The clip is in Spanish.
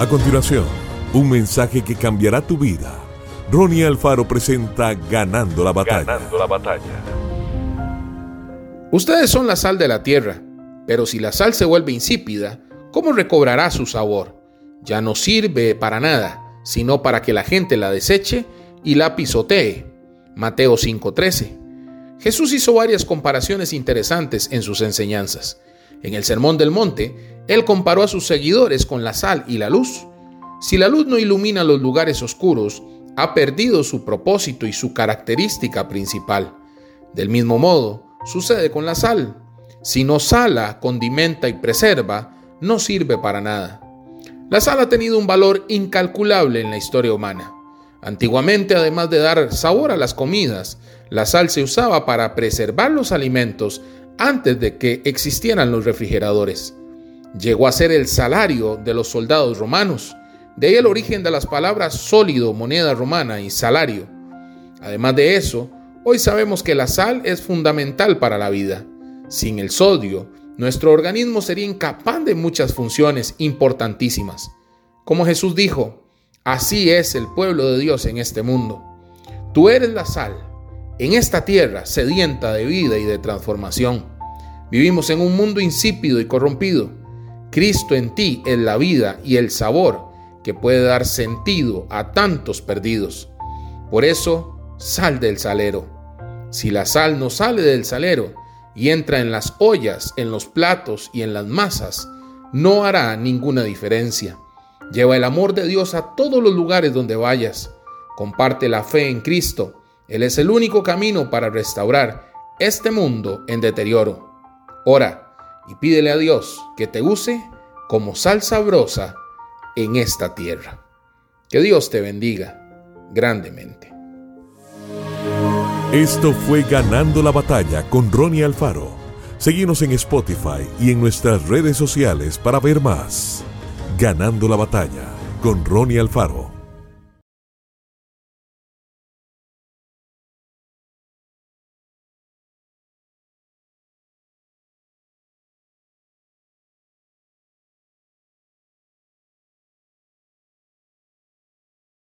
A continuación, un mensaje que cambiará tu vida. Ronnie Alfaro presenta Ganando la batalla. Ganando la batalla. Ustedes son la sal de la tierra, pero si la sal se vuelve insípida, ¿cómo recobrará su sabor? Ya no sirve para nada, sino para que la gente la deseche y la pisotee. Mateo 5:13. Jesús hizo varias comparaciones interesantes en sus enseñanzas. En el Sermón del Monte, él comparó a sus seguidores con la sal y la luz. Si la luz no ilumina los lugares oscuros, ha perdido su propósito y su característica principal. Del mismo modo, sucede con la sal. Si no sala, condimenta y preserva, no sirve para nada. La sal ha tenido un valor incalculable en la historia humana. Antiguamente, además de dar sabor a las comidas, la sal se usaba para preservar los alimentos antes de que existieran los refrigeradores. Llegó a ser el salario de los soldados romanos, de ahí el origen de las palabras sólido, moneda romana y salario. Además de eso, hoy sabemos que la sal es fundamental para la vida. Sin el sodio, nuestro organismo sería incapaz de muchas funciones importantísimas. Como Jesús dijo, así es el pueblo de Dios en este mundo. Tú eres la sal en esta tierra sedienta de vida y de transformación. Vivimos en un mundo insípido y corrompido. Cristo en ti es la vida y el sabor que puede dar sentido a tantos perdidos. Por eso, sal del salero. Si la sal no sale del salero y entra en las ollas, en los platos y en las masas, no hará ninguna diferencia. Lleva el amor de Dios a todos los lugares donde vayas. Comparte la fe en Cristo él es el único camino para restaurar este mundo en deterioro. Ora y pídele a Dios que te use como sal sabrosa en esta tierra. Que Dios te bendiga grandemente. Esto fue Ganando la Batalla con Ronnie Alfaro. Seguimos en Spotify y en nuestras redes sociales para ver más. Ganando la Batalla con Ronnie Alfaro.